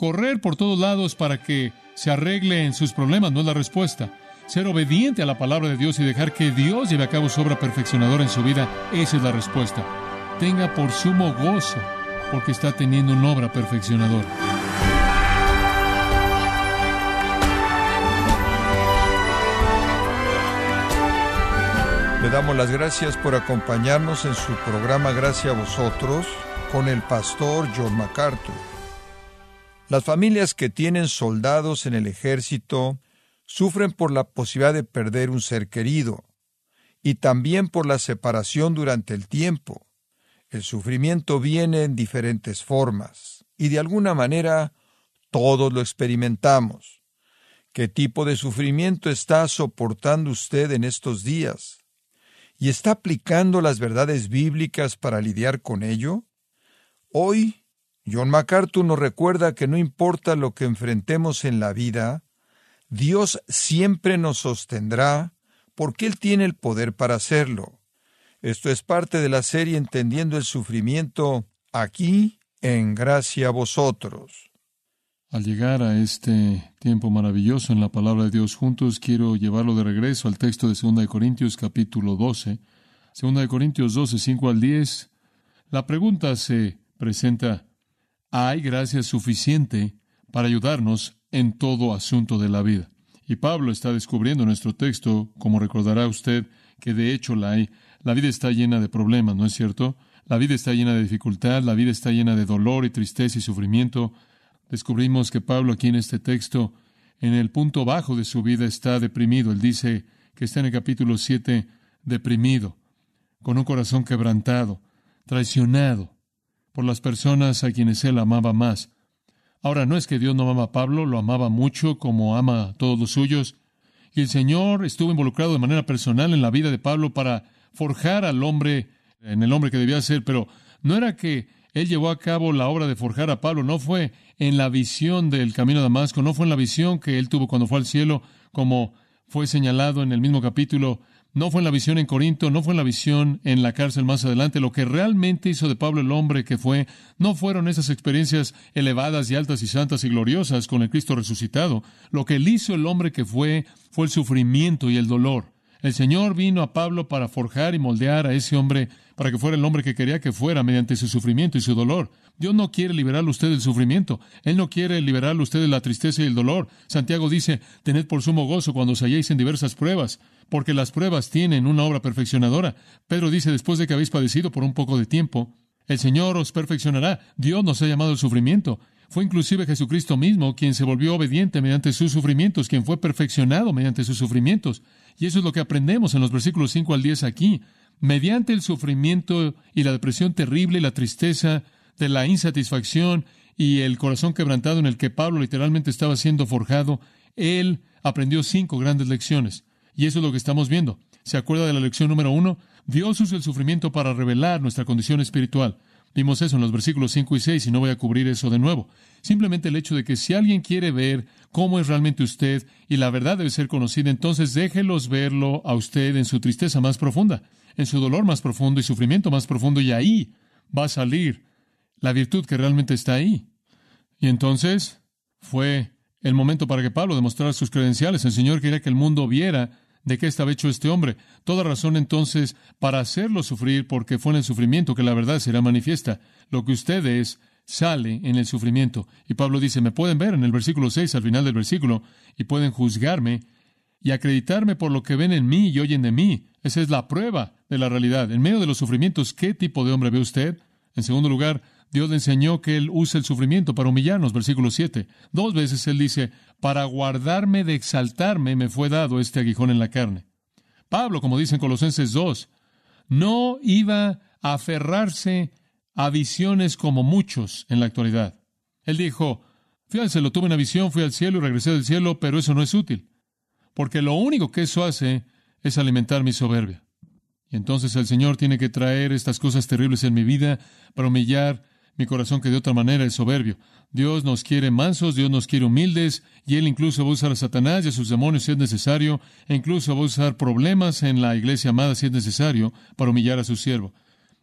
Correr por todos lados para que se arregle en sus problemas no es la respuesta. Ser obediente a la palabra de Dios y dejar que Dios lleve a cabo su obra perfeccionadora en su vida, esa es la respuesta. Tenga por sumo gozo, porque está teniendo una obra perfeccionadora. Le damos las gracias por acompañarnos en su programa Gracias a vosotros con el pastor John MacArthur. Las familias que tienen soldados en el ejército sufren por la posibilidad de perder un ser querido y también por la separación durante el tiempo. El sufrimiento viene en diferentes formas y de alguna manera todos lo experimentamos. ¿Qué tipo de sufrimiento está soportando usted en estos días? y está aplicando las verdades bíblicas para lidiar con ello? Hoy, John MacArthur nos recuerda que no importa lo que enfrentemos en la vida, Dios siempre nos sostendrá porque Él tiene el poder para hacerlo. Esto es parte de la serie Entendiendo el Sufrimiento aquí en Gracia a vosotros. Al llegar a este tiempo maravilloso en la palabra de Dios juntos, quiero llevarlo de regreso al texto de 2 de Corintios capítulo 12. 2 de Corintios 12, 5 al 10. La pregunta se presenta, ¿hay gracia suficiente para ayudarnos en todo asunto de la vida? Y Pablo está descubriendo en nuestro texto, como recordará usted, que de hecho la hay. La vida está llena de problemas, ¿no es cierto? La vida está llena de dificultad, la vida está llena de dolor y tristeza y sufrimiento. Descubrimos que Pablo aquí en este texto, en el punto bajo de su vida, está deprimido. Él dice que está en el capítulo 7 deprimido, con un corazón quebrantado, traicionado por las personas a quienes él amaba más. Ahora, no es que Dios no amaba a Pablo, lo amaba mucho como ama a todos los suyos, y el Señor estuvo involucrado de manera personal en la vida de Pablo para forjar al hombre en el hombre que debía ser, pero no era que él llevó a cabo la obra de forjar a Pablo, no fue en la visión del camino a Damasco, no fue en la visión que él tuvo cuando fue al cielo, como fue señalado en el mismo capítulo, no fue en la visión en Corinto, no fue en la visión en la cárcel más adelante. Lo que realmente hizo de Pablo el hombre que fue, no fueron esas experiencias elevadas y altas y santas y gloriosas con el Cristo resucitado. Lo que él hizo el hombre que fue, fue el sufrimiento y el dolor. El Señor vino a Pablo para forjar y moldear a ese hombre para que fuera el hombre que quería que fuera mediante su sufrimiento y su dolor. Dios no quiere liberarle a usted del sufrimiento. Él no quiere liberarle a usted de la tristeza y el dolor. Santiago dice, tened por sumo gozo cuando os halléis en diversas pruebas, porque las pruebas tienen una obra perfeccionadora. Pedro dice, después de que habéis padecido por un poco de tiempo, el Señor os perfeccionará. Dios nos ha llamado al sufrimiento. Fue inclusive Jesucristo mismo quien se volvió obediente mediante sus sufrimientos, quien fue perfeccionado mediante sus sufrimientos. Y eso es lo que aprendemos en los versículos 5 al 10 aquí. Mediante el sufrimiento y la depresión terrible y la tristeza de la insatisfacción y el corazón quebrantado en el que Pablo literalmente estaba siendo forjado, él aprendió cinco grandes lecciones. Y eso es lo que estamos viendo. ¿Se acuerda de la lección número uno? Dios usa el sufrimiento para revelar nuestra condición espiritual. Vimos eso en los versículos 5 y 6 y no voy a cubrir eso de nuevo. Simplemente el hecho de que si alguien quiere ver cómo es realmente usted y la verdad debe ser conocida, entonces déjelos verlo a usted en su tristeza más profunda, en su dolor más profundo y sufrimiento más profundo y ahí va a salir la virtud que realmente está ahí. Y entonces fue el momento para que Pablo demostrara sus credenciales. El Señor quería que el mundo viera de qué estaba hecho este hombre. Toda razón entonces para hacerlo sufrir, porque fue en el sufrimiento que la verdad será manifiesta. Lo que usted es sale en el sufrimiento. Y Pablo dice, me pueden ver en el versículo 6, al final del versículo, y pueden juzgarme y acreditarme por lo que ven en mí y oyen de mí. Esa es la prueba de la realidad. En medio de los sufrimientos, ¿qué tipo de hombre ve usted? En segundo lugar, Dios le enseñó que Él usa el sufrimiento para humillarnos, versículo 7. Dos veces Él dice, para guardarme de exaltarme me fue dado este aguijón en la carne. Pablo, como dice en Colosenses 2, no iba a aferrarse a visiones como muchos en la actualidad. Él dijo, fíjense, lo tuve una visión, fui al cielo y regresé del cielo, pero eso no es útil, porque lo único que eso hace es alimentar mi soberbia. Y entonces el Señor tiene que traer estas cosas terribles en mi vida para humillar mi corazón que de otra manera es soberbio. Dios nos quiere mansos, Dios nos quiere humildes, y Él incluso va a usar a Satanás y a sus demonios si es necesario, e incluso va a usar problemas en la iglesia amada si es necesario para humillar a su siervo.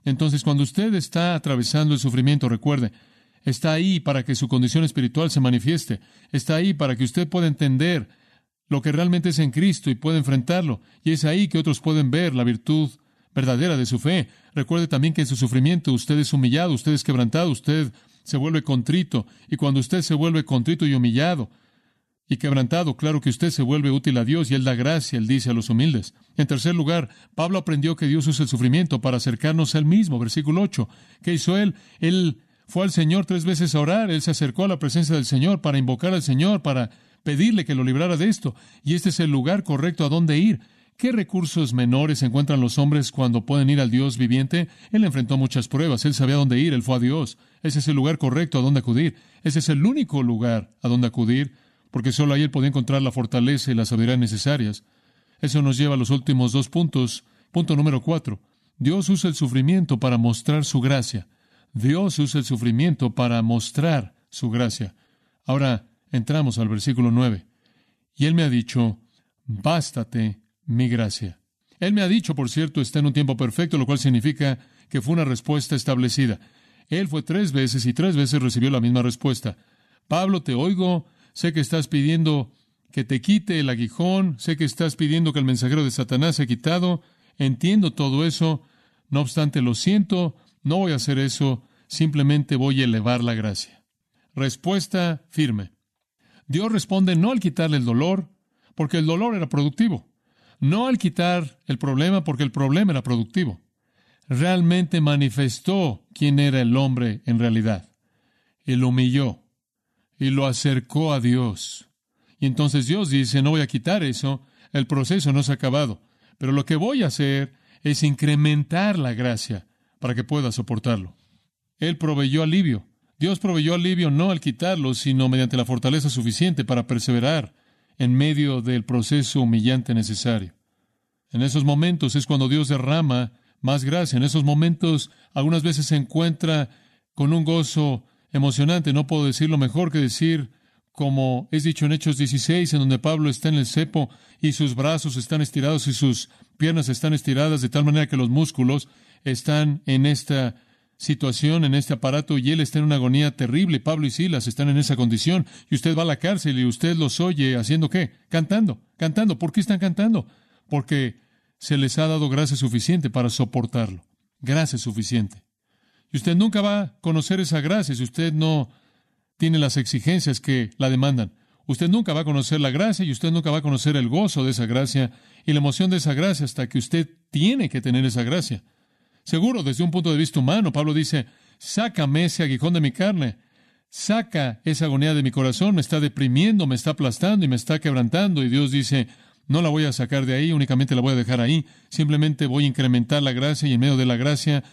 Entonces, cuando usted está atravesando el sufrimiento, recuerde, Está ahí para que su condición espiritual se manifieste. Está ahí para que usted pueda entender lo que realmente es en Cristo y pueda enfrentarlo. Y es ahí que otros pueden ver la virtud verdadera de su fe. Recuerde también que en su sufrimiento usted es humillado, usted es quebrantado, usted se vuelve contrito. Y cuando usted se vuelve contrito y humillado y quebrantado, claro que usted se vuelve útil a Dios y Él da gracia, Él dice a los humildes. En tercer lugar, Pablo aprendió que Dios usa el sufrimiento para acercarnos a Él mismo. Versículo 8. ¿Qué hizo Él? Él fue al Señor tres veces a orar, Él se acercó a la presencia del Señor para invocar al Señor, para pedirle que lo librara de esto. Y este es el lugar correcto a donde ir. ¿Qué recursos menores encuentran los hombres cuando pueden ir al Dios viviente? Él enfrentó muchas pruebas, él sabía dónde ir, él fue a Dios. Ese es el lugar correcto a donde acudir. Ese es el único lugar a donde acudir, porque solo ahí él podía encontrar la fortaleza y la sabiduría necesarias. Eso nos lleva a los últimos dos puntos. Punto número cuatro. Dios usa el sufrimiento para mostrar su gracia. Dios usa el sufrimiento para mostrar su gracia. Ahora entramos al versículo nueve. Y él me ha dicho, bástate mi gracia. Él me ha dicho, por cierto, está en un tiempo perfecto, lo cual significa que fue una respuesta establecida. Él fue tres veces y tres veces recibió la misma respuesta. Pablo, te oigo, sé que estás pidiendo que te quite el aguijón, sé que estás pidiendo que el mensajero de Satanás se quitado, entiendo todo eso, no obstante lo siento, no voy a hacer eso, simplemente voy a elevar la gracia. Respuesta firme. Dios responde no al quitarle el dolor, porque el dolor era productivo no al quitar el problema porque el problema era productivo. Realmente manifestó quién era el hombre en realidad. Y lo humilló y lo acercó a Dios. Y entonces Dios dice, no voy a quitar eso, el proceso no se ha acabado, pero lo que voy a hacer es incrementar la gracia para que pueda soportarlo. Él proveyó alivio. Dios proveyó alivio no al quitarlo, sino mediante la fortaleza suficiente para perseverar en medio del proceso humillante necesario. En esos momentos es cuando Dios derrama más gracia. En esos momentos algunas veces se encuentra con un gozo emocionante. No puedo decirlo mejor que decir, como es dicho en Hechos 16, en donde Pablo está en el cepo y sus brazos están estirados y sus piernas están estiradas de tal manera que los músculos están en esta situación, en este aparato, y él está en una agonía terrible. Pablo y Silas están en esa condición, y usted va a la cárcel y usted los oye haciendo qué? Cantando, cantando. ¿Por qué están cantando? Porque se les ha dado gracia suficiente para soportarlo. Gracia suficiente. Y usted nunca va a conocer esa gracia si usted no tiene las exigencias que la demandan. Usted nunca va a conocer la gracia y usted nunca va a conocer el gozo de esa gracia y la emoción de esa gracia hasta que usted tiene que tener esa gracia. Seguro, desde un punto de vista humano, Pablo dice, sácame ese aguijón de mi carne, saca esa agonía de mi corazón, me está deprimiendo, me está aplastando y me está quebrantando. Y Dios dice, no la voy a sacar de ahí, únicamente la voy a dejar ahí, simplemente voy a incrementar la gracia y en medio de la gracia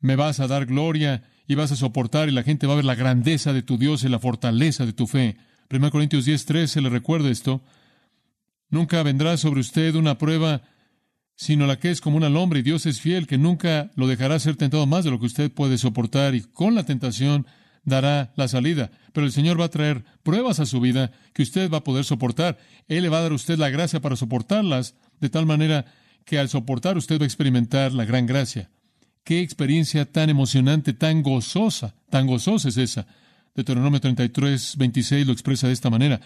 me vas a dar gloria y vas a soportar y la gente va a ver la grandeza de tu Dios y la fortaleza de tu fe. 1 Corintios 10, se le recuerda esto. Nunca vendrá sobre usted una prueba sino la que es como una hombre y Dios es fiel, que nunca lo dejará ser tentado más de lo que usted puede soportar y con la tentación dará la salida. Pero el Señor va a traer pruebas a su vida que usted va a poder soportar. Él le va a dar a usted la gracia para soportarlas, de tal manera que al soportar usted va a experimentar la gran gracia. Qué experiencia tan emocionante, tan gozosa, tan gozosa es esa. Deuteronomio 33, 26 lo expresa de esta manera.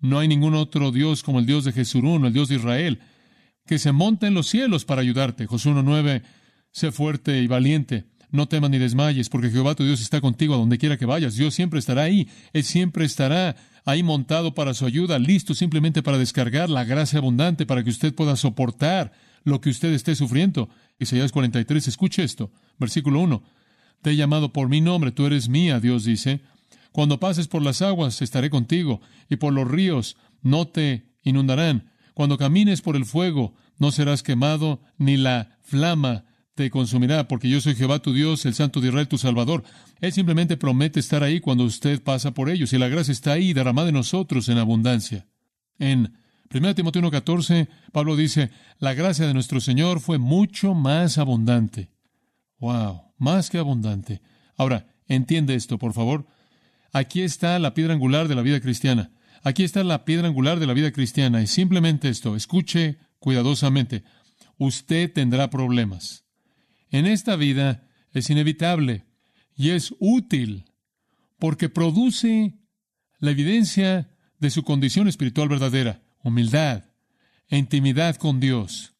No hay ningún otro Dios como el Dios de Jesurún, el Dios de Israel que se monte en los cielos para ayudarte. Josué 1.9, sé fuerte y valiente, no temas ni desmayes, porque Jehová tu Dios está contigo a donde quiera que vayas. Dios siempre estará ahí, Él siempre estará ahí montado para su ayuda, listo simplemente para descargar la gracia abundante para que usted pueda soportar lo que usted esté sufriendo. Isaías 43, escuche esto, versículo 1. Te he llamado por mi nombre, tú eres mía, Dios dice. Cuando pases por las aguas, estaré contigo, y por los ríos no te inundarán. Cuando camines por el fuego, no serás quemado, ni la flama te consumirá, porque yo soy Jehová tu Dios, el Santo de Israel tu Salvador. Él simplemente promete estar ahí cuando usted pasa por ellos, y la gracia está ahí derramada en nosotros en abundancia. En 1 Timoteo 1.14, Pablo dice, la gracia de nuestro Señor fue mucho más abundante. ¡Wow! Más que abundante. Ahora, entiende esto, por favor. Aquí está la piedra angular de la vida cristiana. Aquí está la piedra angular de la vida cristiana y simplemente esto, escuche cuidadosamente, usted tendrá problemas. En esta vida es inevitable y es útil porque produce la evidencia de su condición espiritual verdadera, humildad e intimidad con Dios,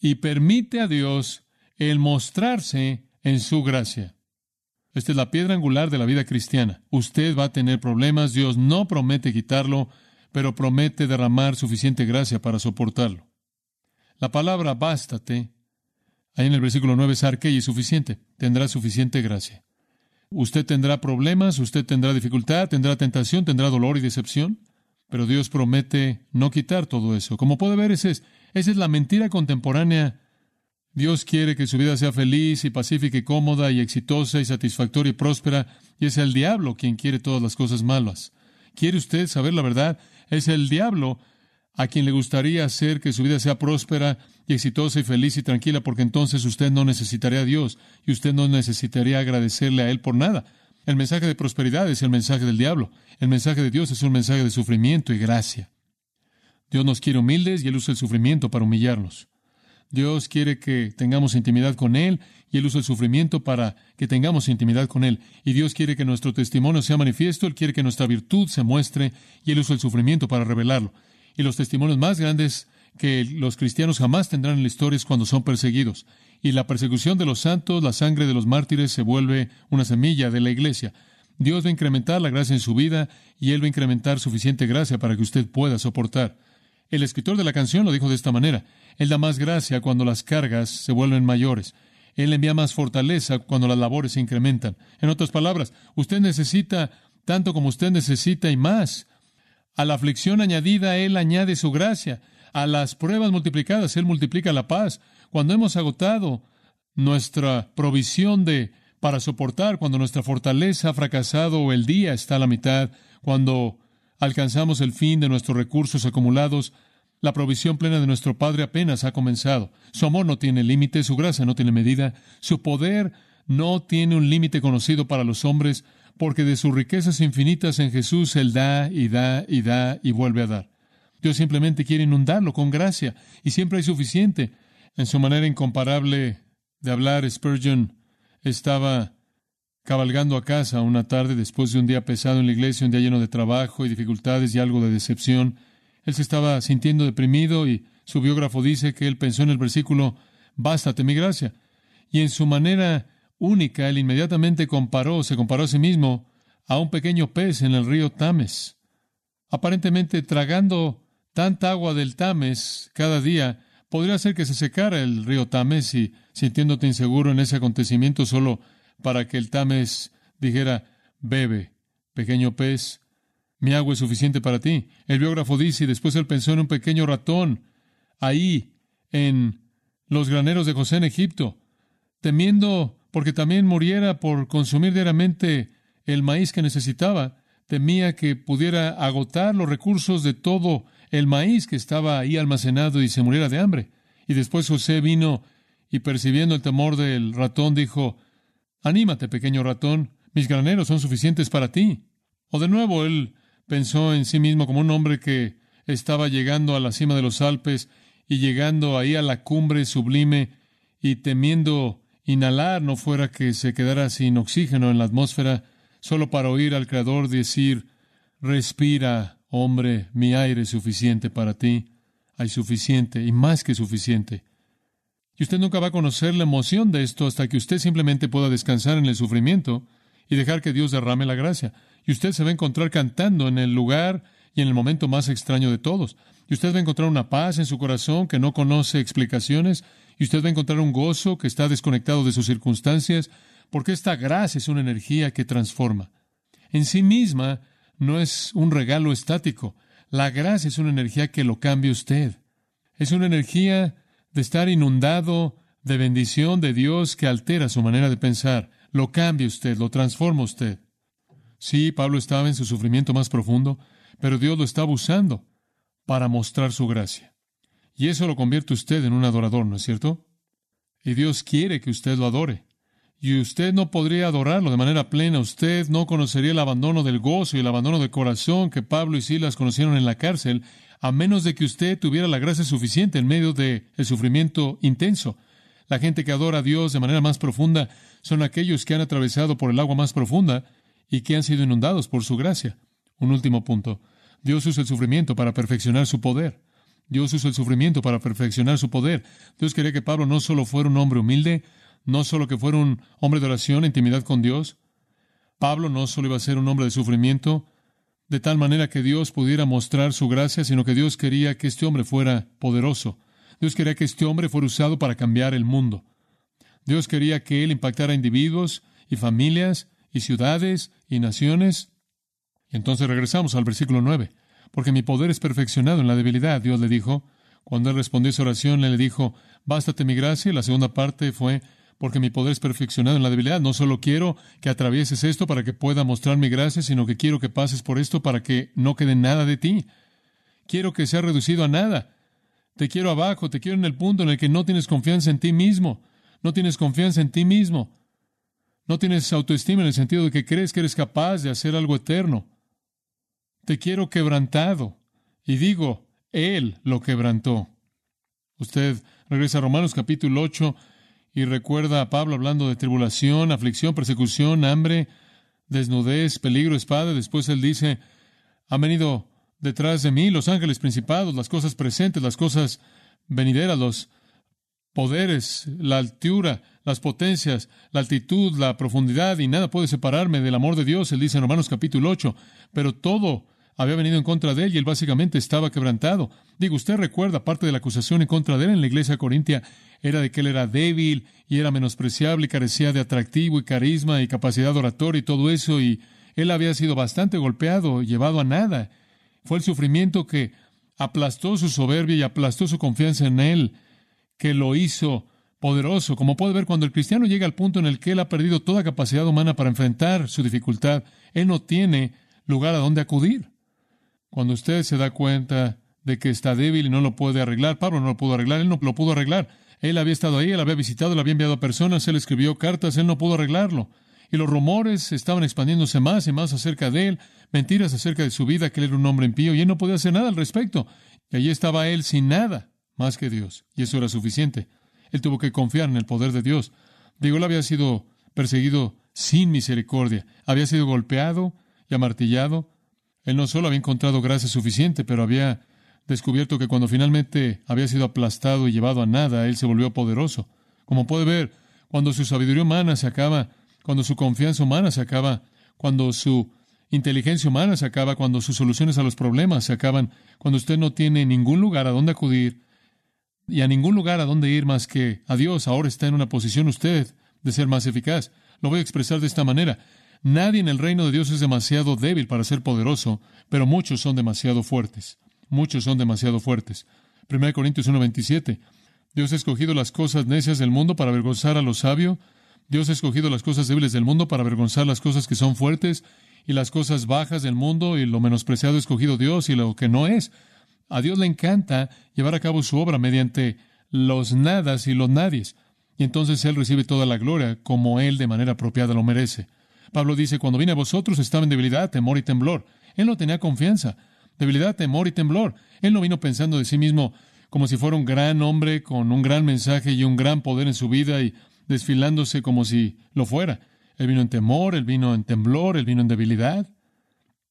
y permite a Dios el mostrarse en su gracia. Esta es la piedra angular de la vida cristiana. Usted va a tener problemas, Dios no promete quitarlo, pero promete derramar suficiente gracia para soportarlo. La palabra bástate, ahí en el versículo 9 es arque y suficiente, tendrá suficiente gracia. Usted tendrá problemas, usted tendrá dificultad, tendrá tentación, tendrá dolor y decepción, pero Dios promete no quitar todo eso. Como puede ver, esa es, esa es la mentira contemporánea. Dios quiere que su vida sea feliz y pacífica y cómoda y exitosa y satisfactoria y próspera, y es el diablo quien quiere todas las cosas malas. ¿Quiere usted saber la verdad? Es el diablo a quien le gustaría hacer que su vida sea próspera y exitosa y feliz y tranquila, porque entonces usted no necesitaría a Dios y usted no necesitaría agradecerle a Él por nada. El mensaje de prosperidad es el mensaje del diablo. El mensaje de Dios es un mensaje de sufrimiento y gracia. Dios nos quiere humildes y Él usa el sufrimiento para humillarnos. Dios quiere que tengamos intimidad con Él y Él usa el sufrimiento para que tengamos intimidad con Él. Y Dios quiere que nuestro testimonio sea manifiesto, Él quiere que nuestra virtud se muestre y Él usa el sufrimiento para revelarlo y los testimonios más grandes que los cristianos jamás tendrán en la historia es cuando son perseguidos. Y la persecución de los santos, la sangre de los mártires se vuelve una semilla de la iglesia. Dios va a incrementar la gracia en su vida y Él va a incrementar suficiente gracia para que usted pueda soportar. El escritor de la canción lo dijo de esta manera. Él da más gracia cuando las cargas se vuelven mayores. Él envía más fortaleza cuando las labores se incrementan. En otras palabras, usted necesita tanto como usted necesita y más. A la aflicción añadida, Él añade su gracia. A las pruebas multiplicadas, Él multiplica la paz. Cuando hemos agotado nuestra provisión de para soportar, cuando nuestra fortaleza ha fracasado o el día está a la mitad, cuando alcanzamos el fin de nuestros recursos acumulados, la provisión plena de nuestro Padre apenas ha comenzado. Su amor no tiene límite, su gracia no tiene medida, su poder no tiene un límite conocido para los hombres, porque de sus riquezas infinitas en Jesús Él da y da y da y vuelve a dar. Dios simplemente quiere inundarlo con gracia y siempre hay suficiente. En su manera incomparable de hablar, Spurgeon estaba cabalgando a casa una tarde después de un día pesado en la iglesia, un día lleno de trabajo y dificultades y algo de decepción. Él se estaba sintiendo deprimido y su biógrafo dice que él pensó en el versículo, Bástate mi gracia. Y en su manera única, él inmediatamente comparó, se comparó a sí mismo a un pequeño pez en el río Tames. Aparentemente tragando tanta agua del Tames cada día, podría hacer que se secara el río Tames y sintiéndote inseguro en ese acontecimiento solo para que el Tames dijera, bebe, pequeño pez, mi agua es suficiente para ti. El biógrafo dice, y después él pensó en un pequeño ratón, ahí, en los graneros de José en Egipto, temiendo porque también muriera por consumir diariamente el maíz que necesitaba. Temía que pudiera agotar los recursos de todo el maíz que estaba ahí almacenado y se muriera de hambre. Y después José vino y percibiendo el temor del ratón dijo, Anímate, pequeño ratón, mis graneros son suficientes para ti. O de nuevo él pensó en sí mismo como un hombre que estaba llegando a la cima de los Alpes y llegando ahí a la cumbre sublime y temiendo inhalar no fuera que se quedara sin oxígeno en la atmósfera, solo para oír al Creador decir, respira, hombre, mi aire es suficiente para ti, hay suficiente y más que suficiente. Y usted nunca va a conocer la emoción de esto hasta que usted simplemente pueda descansar en el sufrimiento y dejar que Dios derrame la gracia. Y usted se va a encontrar cantando en el lugar y en el momento más extraño de todos. Y usted va a encontrar una paz en su corazón que no conoce explicaciones y usted va a encontrar un gozo que está desconectado de sus circunstancias, porque esta gracia es una energía que transforma. En sí misma no es un regalo estático. La gracia es una energía que lo cambia usted. Es una energía de estar inundado de bendición de Dios que altera su manera de pensar. Lo cambia usted, lo transforma usted. Sí, Pablo estaba en su sufrimiento más profundo, pero Dios lo estaba usando para mostrar su gracia. Y eso lo convierte usted en un adorador, ¿no es cierto? Y Dios quiere que usted lo adore. Y usted no podría adorarlo de manera plena. Usted no conocería el abandono del gozo y el abandono del corazón que Pablo y Silas conocieron en la cárcel, a menos de que usted tuviera la gracia suficiente en medio del sufrimiento intenso. La gente que adora a Dios de manera más profunda son aquellos que han atravesado por el agua más profunda y que han sido inundados por su gracia. Un último punto. Dios usa el sufrimiento para perfeccionar su poder. Dios usa el sufrimiento para perfeccionar su poder. Dios quería que Pablo no solo fuera un hombre humilde, no solo que fuera un hombre de oración, intimidad con Dios. Pablo no solo iba a ser un hombre de sufrimiento, de tal manera que Dios pudiera mostrar su gracia, sino que Dios quería que este hombre fuera poderoso. Dios quería que este hombre fuera usado para cambiar el mundo. Dios quería que él impactara individuos y familias y ciudades y naciones. Y entonces regresamos al versículo 9 porque mi poder es perfeccionado en la debilidad, Dios le dijo. Cuando él respondió esa oración, le dijo, bástate mi gracia. Y la segunda parte fue, porque mi poder es perfeccionado en la debilidad. No solo quiero que atravieses esto para que pueda mostrar mi gracia, sino que quiero que pases por esto para que no quede nada de ti. Quiero que sea reducido a nada. Te quiero abajo, te quiero en el punto en el que no tienes confianza en ti mismo. No tienes confianza en ti mismo. No tienes autoestima en el sentido de que crees que eres capaz de hacer algo eterno te quiero quebrantado. Y digo, Él lo quebrantó. Usted regresa a Romanos capítulo 8 y recuerda a Pablo hablando de tribulación, aflicción, persecución, hambre, desnudez, peligro, espada. Después él dice, han venido detrás de mí los ángeles principados, las cosas presentes, las cosas venideras, los poderes, la altura, las potencias, la altitud, la profundidad, y nada puede separarme del amor de Dios, él dice en Romanos capítulo 8, pero todo había venido en contra de él y él básicamente estaba quebrantado. Digo, usted recuerda, parte de la acusación en contra de él en la iglesia corintia era de que él era débil y era menospreciable y carecía de atractivo y carisma y capacidad oratoria y todo eso, y él había sido bastante golpeado, llevado a nada. Fue el sufrimiento que aplastó su soberbia y aplastó su confianza en él, que lo hizo poderoso. Como puede ver, cuando el cristiano llega al punto en el que él ha perdido toda capacidad humana para enfrentar su dificultad, él no tiene lugar a donde acudir. Cuando usted se da cuenta de que está débil y no lo puede arreglar, Pablo no lo pudo arreglar, él no lo pudo arreglar. Él había estado ahí, él había visitado, él había enviado a personas, él escribió cartas, él no pudo arreglarlo. Y los rumores estaban expandiéndose más y más acerca de él, mentiras acerca de su vida, que él era un hombre impío, y él no podía hacer nada al respecto. Y allí estaba él sin nada más que Dios, y eso era suficiente. Él tuvo que confiar en el poder de Dios. Digo, él había sido perseguido sin misericordia, había sido golpeado y amartillado, él no solo había encontrado gracia suficiente, pero había descubierto que cuando finalmente había sido aplastado y llevado a nada, Él se volvió poderoso. Como puede ver, cuando su sabiduría humana se acaba, cuando su confianza humana se acaba, cuando su inteligencia humana se acaba, cuando sus soluciones a los problemas se acaban, cuando usted no tiene ningún lugar a donde acudir y a ningún lugar a donde ir más que a Dios, ahora está en una posición usted de ser más eficaz. Lo voy a expresar de esta manera. Nadie en el reino de Dios es demasiado débil para ser poderoso, pero muchos son demasiado fuertes. Muchos son demasiado fuertes. 1 Corintios 1:27. Dios ha escogido las cosas necias del mundo para avergonzar a los sabios. Dios ha escogido las cosas débiles del mundo para avergonzar las cosas que son fuertes y las cosas bajas del mundo y lo menospreciado ha escogido Dios y lo que no es. A Dios le encanta llevar a cabo su obra mediante los nadas y los nadies. Y entonces Él recibe toda la gloria como Él de manera apropiada lo merece. Pablo dice, cuando vine a vosotros estaba en debilidad, temor y temblor. Él no tenía confianza. Debilidad, temor y temblor. Él no vino pensando de sí mismo como si fuera un gran hombre con un gran mensaje y un gran poder en su vida y desfilándose como si lo fuera. Él vino en temor, él vino en temblor, él vino en debilidad.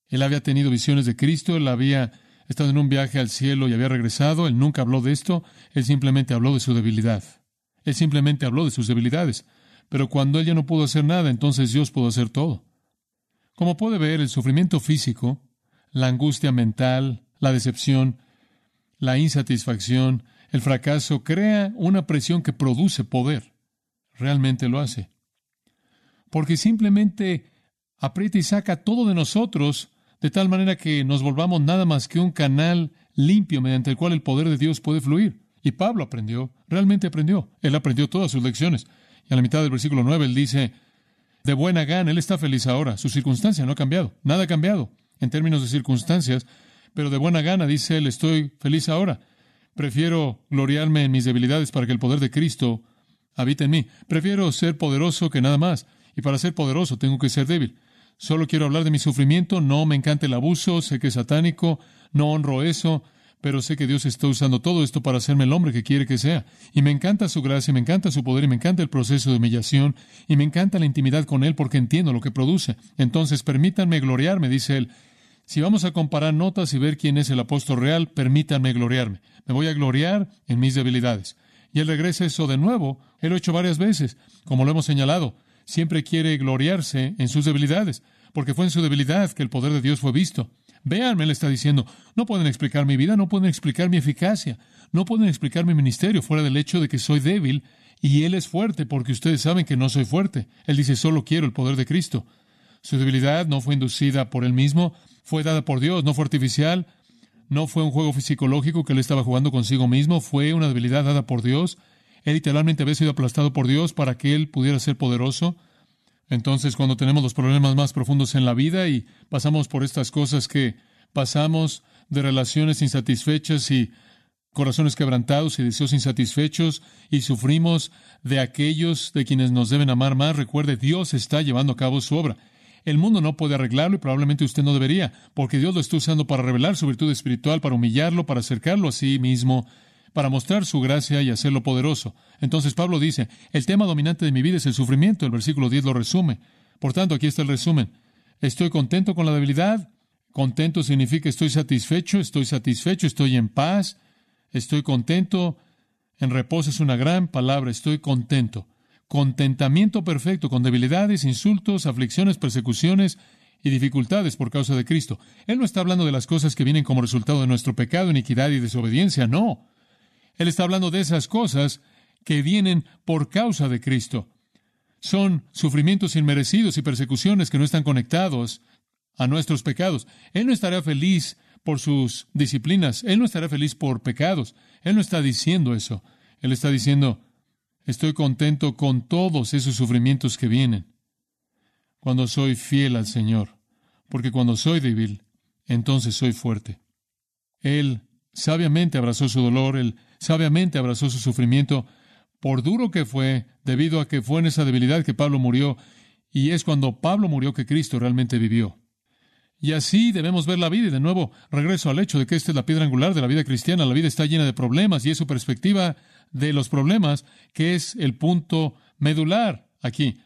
Él había tenido visiones de Cristo, él había estado en un viaje al cielo y había regresado. Él nunca habló de esto, él simplemente habló de su debilidad. Él simplemente habló de sus debilidades. Pero cuando él ya no pudo hacer nada, entonces Dios pudo hacer todo. Como puede ver, el sufrimiento físico, la angustia mental, la decepción, la insatisfacción, el fracaso, crea una presión que produce poder. Realmente lo hace. Porque simplemente aprieta y saca todo de nosotros de tal manera que nos volvamos nada más que un canal limpio mediante el cual el poder de Dios puede fluir. Y Pablo aprendió, realmente aprendió. Él aprendió todas sus lecciones. Y a la mitad del versículo 9 él dice, de buena gana, él está feliz ahora, su circunstancia no ha cambiado, nada ha cambiado en términos de circunstancias, pero de buena gana, dice él, estoy feliz ahora. Prefiero gloriarme en mis debilidades para que el poder de Cristo habite en mí. Prefiero ser poderoso que nada más, y para ser poderoso tengo que ser débil. Solo quiero hablar de mi sufrimiento, no me encanta el abuso, sé que es satánico, no honro eso, pero sé que Dios está usando todo esto para hacerme el hombre que quiere que sea. Y me encanta su gracia, me encanta su poder, y me encanta el proceso de humillación, y me encanta la intimidad con Él porque entiendo lo que produce. Entonces, permítanme gloriarme, dice Él. Si vamos a comparar notas y ver quién es el apóstol real, permítanme gloriarme. Me voy a gloriar en mis debilidades. Y Él regresa eso de nuevo. Él lo ha hecho varias veces, como lo hemos señalado. Siempre quiere gloriarse en sus debilidades, porque fue en su debilidad que el poder de Dios fue visto. Vean, él está diciendo, no pueden explicar mi vida, no pueden explicar mi eficacia, no pueden explicar mi ministerio fuera del hecho de que soy débil y Él es fuerte porque ustedes saben que no soy fuerte. Él dice, solo quiero el poder de Cristo. Su debilidad no fue inducida por Él mismo, fue dada por Dios, no fue artificial, no fue un juego psicológico que Él estaba jugando consigo mismo, fue una debilidad dada por Dios. Él literalmente había sido aplastado por Dios para que Él pudiera ser poderoso. Entonces, cuando tenemos los problemas más profundos en la vida y pasamos por estas cosas que pasamos de relaciones insatisfechas y corazones quebrantados y deseos insatisfechos y sufrimos de aquellos de quienes nos deben amar más, recuerde, Dios está llevando a cabo su obra. El mundo no puede arreglarlo y probablemente usted no debería, porque Dios lo está usando para revelar su virtud espiritual, para humillarlo, para acercarlo a sí mismo para mostrar su gracia y hacerlo poderoso. Entonces Pablo dice, el tema dominante de mi vida es el sufrimiento. El versículo 10 lo resume. Por tanto, aquí está el resumen. Estoy contento con la debilidad. Contento significa estoy satisfecho, estoy satisfecho, estoy en paz, estoy contento. En reposo es una gran palabra, estoy contento. Contentamiento perfecto con debilidades, insultos, aflicciones, persecuciones y dificultades por causa de Cristo. Él no está hablando de las cosas que vienen como resultado de nuestro pecado, iniquidad y desobediencia, no. Él está hablando de esas cosas que vienen por causa de Cristo. Son sufrimientos inmerecidos y persecuciones que no están conectados a nuestros pecados. Él no estará feliz por sus disciplinas. Él no estará feliz por pecados. Él no está diciendo eso. Él está diciendo, estoy contento con todos esos sufrimientos que vienen cuando soy fiel al Señor, porque cuando soy débil, entonces soy fuerte. Él sabiamente abrazó su dolor, él sabiamente abrazó su sufrimiento, por duro que fue, debido a que fue en esa debilidad que Pablo murió, y es cuando Pablo murió que Cristo realmente vivió. Y así debemos ver la vida, y de nuevo regreso al hecho de que esta es la piedra angular de la vida cristiana, la vida está llena de problemas, y es su perspectiva de los problemas que es el punto medular aquí.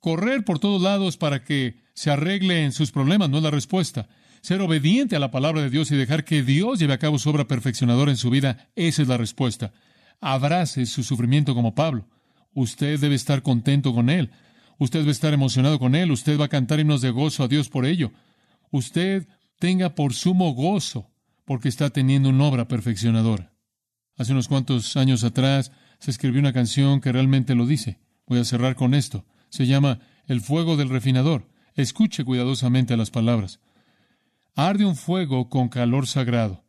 Correr por todos lados para que se arregle en sus problemas no es la respuesta ser obediente a la palabra de Dios y dejar que Dios lleve a cabo su obra perfeccionadora en su vida, esa es la respuesta. Abrace su sufrimiento como Pablo. Usted debe estar contento con él. Usted debe estar emocionado con él. Usted va a cantar himnos de gozo a Dios por ello. Usted tenga por sumo gozo porque está teniendo una obra perfeccionadora. Hace unos cuantos años atrás se escribió una canción que realmente lo dice. Voy a cerrar con esto. Se llama El fuego del refinador. Escuche cuidadosamente las palabras arde un fuego con calor sagrado,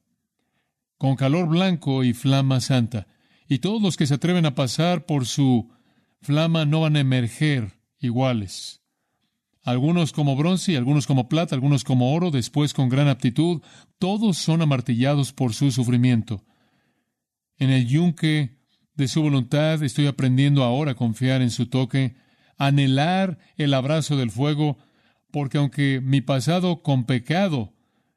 con calor blanco y flama santa, y todos los que se atreven a pasar por su flama no van a emerger iguales. Algunos como bronce algunos como plata, algunos como oro, después con gran aptitud, todos son amartillados por su sufrimiento. En el yunque de su voluntad estoy aprendiendo ahora a confiar en su toque, anhelar el abrazo del fuego, porque aunque mi pasado con pecado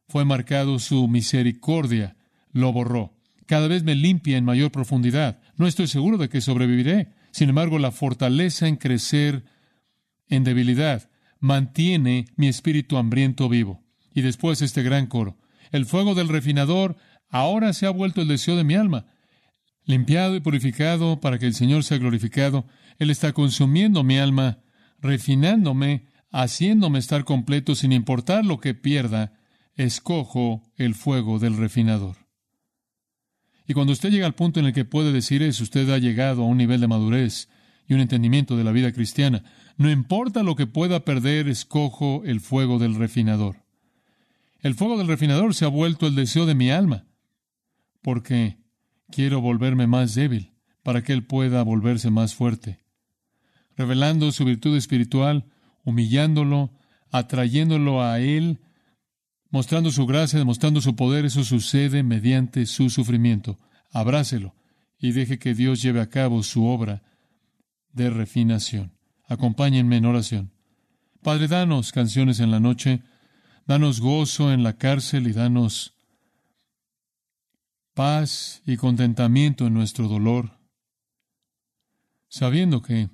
fue marcado, su misericordia lo borró. Cada vez me limpia en mayor profundidad. No estoy seguro de que sobreviviré. Sin embargo, la fortaleza en crecer en debilidad mantiene mi espíritu hambriento vivo. Y después este gran coro. El fuego del refinador ahora se ha vuelto el deseo de mi alma. Limpiado y purificado para que el Señor sea glorificado, Él está consumiendo mi alma, refinándome haciéndome estar completo sin importar lo que pierda, escojo el fuego del refinador. Y cuando usted llega al punto en el que puede decir eso, usted ha llegado a un nivel de madurez y un entendimiento de la vida cristiana. No importa lo que pueda perder, escojo el fuego del refinador. El fuego del refinador se ha vuelto el deseo de mi alma, porque quiero volverme más débil para que Él pueda volverse más fuerte. Revelando su virtud espiritual, humillándolo, atrayéndolo a Él, mostrando su gracia, demostrando su poder. Eso sucede mediante su sufrimiento. Abrácelo y deje que Dios lleve a cabo su obra de refinación. Acompáñenme en oración. Padre, danos canciones en la noche, danos gozo en la cárcel y danos paz y contentamiento en nuestro dolor, sabiendo que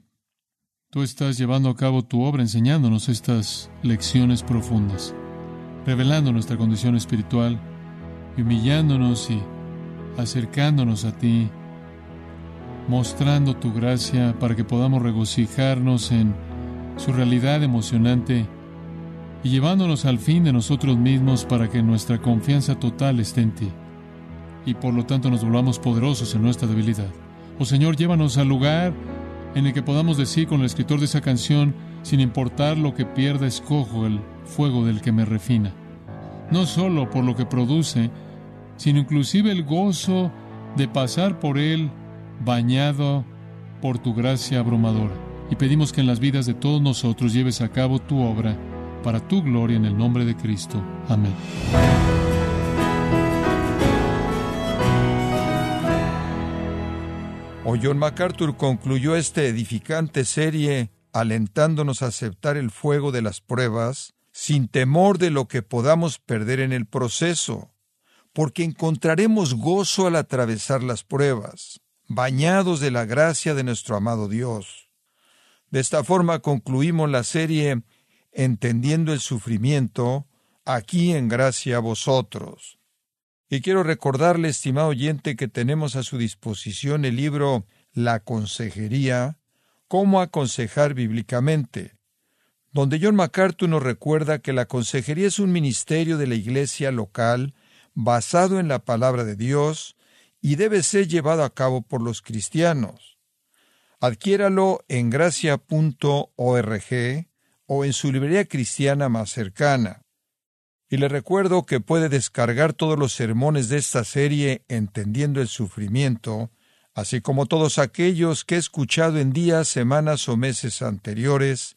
tú estás llevando a cabo tu obra enseñándonos estas lecciones profundas, revelando nuestra condición espiritual, humillándonos y acercándonos a ti, mostrando tu gracia para que podamos regocijarnos en su realidad emocionante y llevándonos al fin de nosotros mismos para que nuestra confianza total esté en ti y por lo tanto nos volvamos poderosos en nuestra debilidad. Oh Señor, llévanos al lugar en el que podamos decir con el escritor de esa canción, sin importar lo que pierda, escojo el fuego del que me refina. No solo por lo que produce, sino inclusive el gozo de pasar por él bañado por tu gracia abrumadora. Y pedimos que en las vidas de todos nosotros lleves a cabo tu obra para tu gloria en el nombre de Cristo. Amén. O John MacArthur concluyó esta edificante serie alentándonos a aceptar el fuego de las pruebas sin temor de lo que podamos perder en el proceso, porque encontraremos gozo al atravesar las pruebas, bañados de la gracia de nuestro amado Dios. De esta forma concluimos la serie Entendiendo el sufrimiento, aquí en gracia a vosotros. Y quiero recordarle, estimado oyente, que tenemos a su disposición el libro La Consejería, cómo aconsejar bíblicamente, donde John MacArthur nos recuerda que la consejería es un ministerio de la iglesia local basado en la palabra de Dios y debe ser llevado a cabo por los cristianos. Adquiéralo en gracia.org o en su librería cristiana más cercana. Y le recuerdo que puede descargar todos los sermones de esta serie Entendiendo el Sufrimiento, así como todos aquellos que he escuchado en días, semanas o meses anteriores,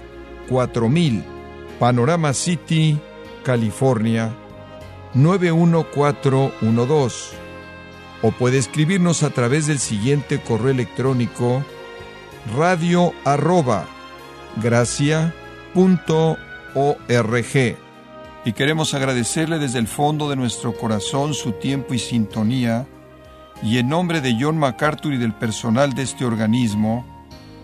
4000, Panorama City, California 91412. O puede escribirnos a través del siguiente correo electrónico radio arroba gracia.org y queremos agradecerle desde el fondo de nuestro corazón su tiempo y sintonía, y en nombre de John MacArthur y del personal de este organismo,